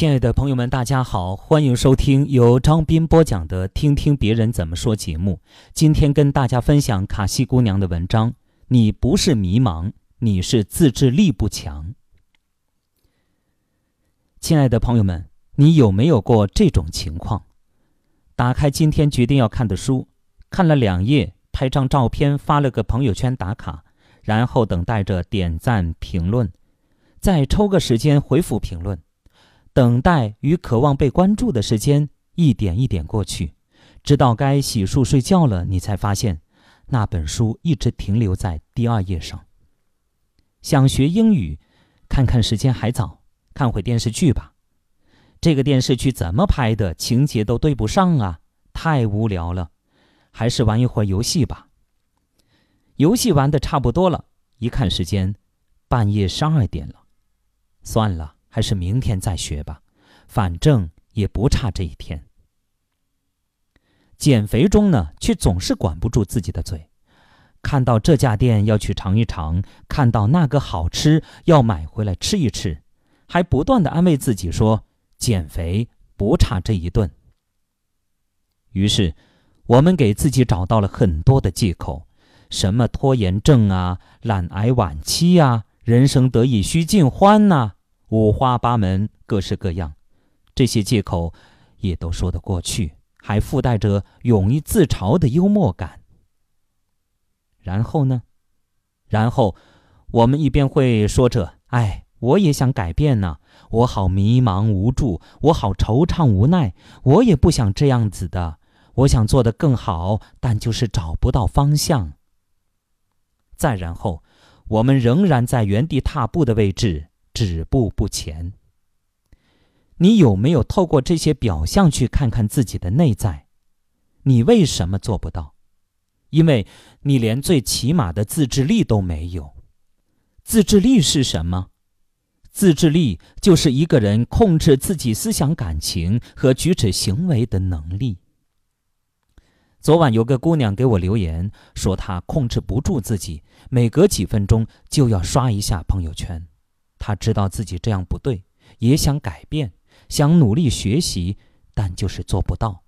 亲爱的朋友们，大家好，欢迎收听由张斌播讲的《听听别人怎么说》节目。今天跟大家分享卡西姑娘的文章。你不是迷茫，你是自制力不强。亲爱的朋友们，你有没有过这种情况？打开今天决定要看的书，看了两页，拍张照片发了个朋友圈打卡，然后等待着点赞评论，再抽个时间回复评论。等待与渴望被关注的时间一点一点过去，直到该洗漱睡觉了，你才发现那本书一直停留在第二页上。想学英语，看看时间还早，看会电视剧吧。这个电视剧怎么拍的，情节都对不上啊，太无聊了。还是玩一会儿游戏吧。游戏玩的差不多了，一看时间，半夜十二点了，算了。还是明天再学吧，反正也不差这一天。减肥中呢，却总是管不住自己的嘴，看到这家店要去尝一尝，看到那个好吃要买回来吃一吃，还不断的安慰自己说减肥不差这一顿。于是，我们给自己找到了很多的借口，什么拖延症啊、懒癌晚期呀、人生得意须尽欢呐。五花八门，各式各样，这些借口也都说得过去，还附带着勇于自嘲的幽默感。然后呢？然后我们一边会说着：“哎，我也想改变呢，我好迷茫无助，我好惆怅无奈，我也不想这样子的，我想做得更好，但就是找不到方向。”再然后，我们仍然在原地踏步的位置。止步不前。你有没有透过这些表象去看看自己的内在？你为什么做不到？因为你连最起码的自制力都没有。自制力是什么？自制力就是一个人控制自己思想、感情和举止行为的能力。昨晚有个姑娘给我留言，说她控制不住自己，每隔几分钟就要刷一下朋友圈。他知道自己这样不对，也想改变，想努力学习，但就是做不到。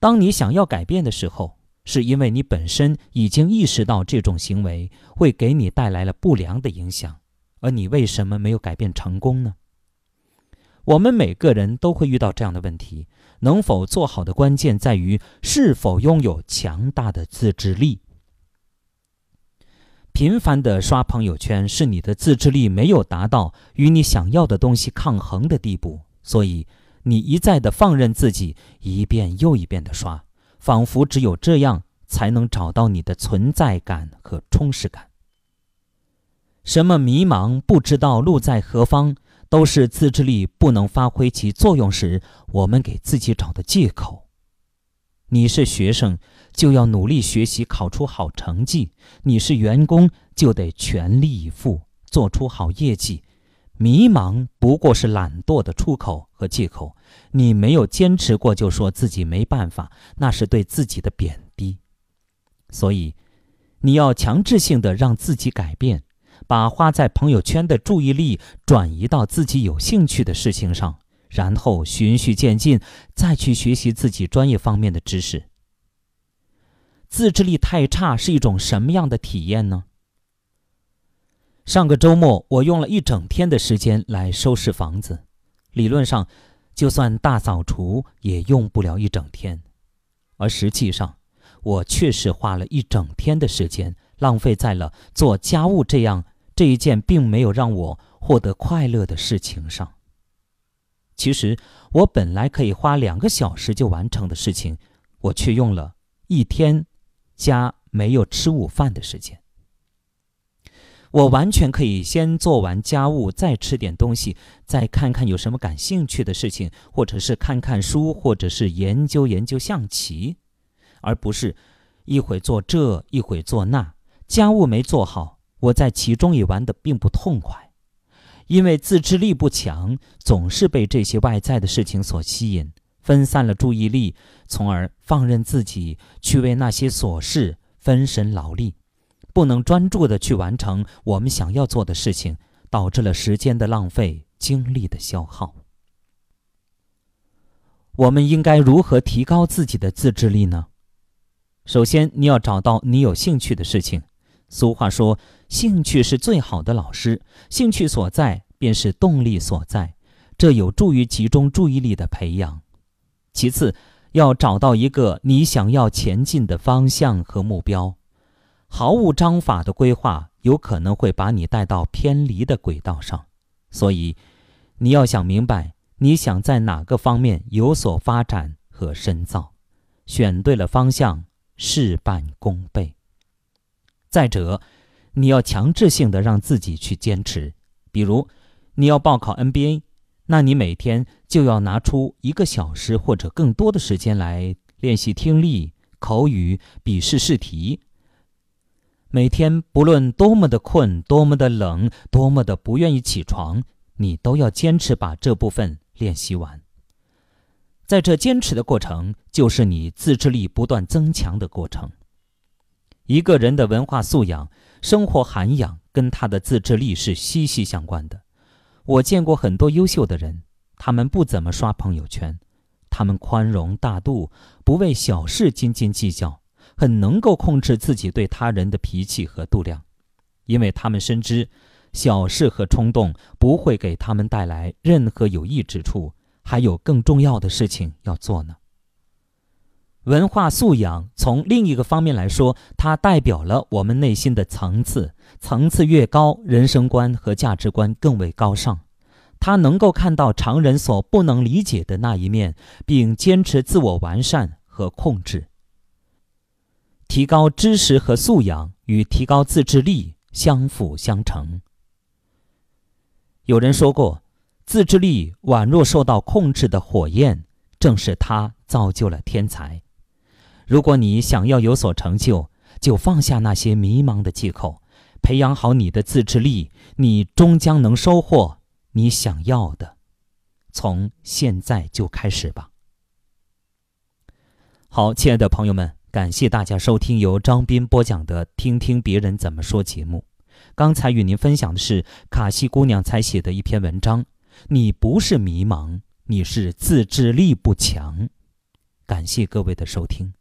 当你想要改变的时候，是因为你本身已经意识到这种行为会给你带来了不良的影响，而你为什么没有改变成功呢？我们每个人都会遇到这样的问题，能否做好的关键在于是否拥有强大的自制力。频繁的刷朋友圈，是你的自制力没有达到与你想要的东西抗衡的地步，所以你一再的放任自己一遍又一遍的刷，仿佛只有这样才能找到你的存在感和充实感。什么迷茫、不知道路在何方，都是自制力不能发挥其作用时，我们给自己找的借口。你是学生，就要努力学习，考出好成绩；你是员工，就得全力以赴，做出好业绩。迷茫不过是懒惰的出口和借口。你没有坚持过，就说自己没办法，那是对自己的贬低。所以，你要强制性的让自己改变，把花在朋友圈的注意力转移到自己有兴趣的事情上。然后循序渐进，再去学习自己专业方面的知识。自制力太差是一种什么样的体验呢？上个周末，我用了一整天的时间来收拾房子。理论上，就算大扫除也用不了一整天，而实际上，我确实花了一整天的时间，浪费在了做家务这样这一件并没有让我获得快乐的事情上。其实我本来可以花两个小时就完成的事情，我却用了一天加没有吃午饭的时间。我完全可以先做完家务，再吃点东西，再看看有什么感兴趣的事情，或者是看看书，或者是研究研究象棋，而不是一会做这一会做那。家务没做好，我在其中也玩得并不痛快。因为自制力不强，总是被这些外在的事情所吸引，分散了注意力，从而放任自己去为那些琐事分神劳力，不能专注的去完成我们想要做的事情，导致了时间的浪费、精力的消耗。我们应该如何提高自己的自制力呢？首先，你要找到你有兴趣的事情。俗话说：“兴趣是最好的老师。”兴趣所在，便是动力所在。这有助于集中注意力的培养。其次，要找到一个你想要前进的方向和目标。毫无章法的规划，有可能会把你带到偏离的轨道上。所以，你要想明白，你想在哪个方面有所发展和深造。选对了方向，事半功倍。再者，你要强制性的让自己去坚持。比如，你要报考 NBA，那你每天就要拿出一个小时或者更多的时间来练习听力、口语、笔试试题。每天不论多么的困、多么的冷、多么的不愿意起床，你都要坚持把这部分练习完。在这坚持的过程，就是你自制力不断增强的过程。一个人的文化素养、生活涵养跟他的自制力是息息相关的。我见过很多优秀的人，他们不怎么刷朋友圈，他们宽容大度，不为小事斤斤计较，很能够控制自己对他人的脾气和度量，因为他们深知，小事和冲动不会给他们带来任何有益之处，还有更重要的事情要做呢。文化素养从另一个方面来说，它代表了我们内心的层次。层次越高，人生观和价值观更为高尚。它能够看到常人所不能理解的那一面，并坚持自我完善和控制。提高知识和素养与提高自制力相辅相成。有人说过，自制力宛若受到控制的火焰，正是它造就了天才。如果你想要有所成就，就放下那些迷茫的借口，培养好你的自制力，你终将能收获你想要的。从现在就开始吧。好，亲爱的朋友们，感谢大家收听由张斌播讲的《听听别人怎么说》节目。刚才与您分享的是卡西姑娘才写的一篇文章。你不是迷茫，你是自制力不强。感谢各位的收听。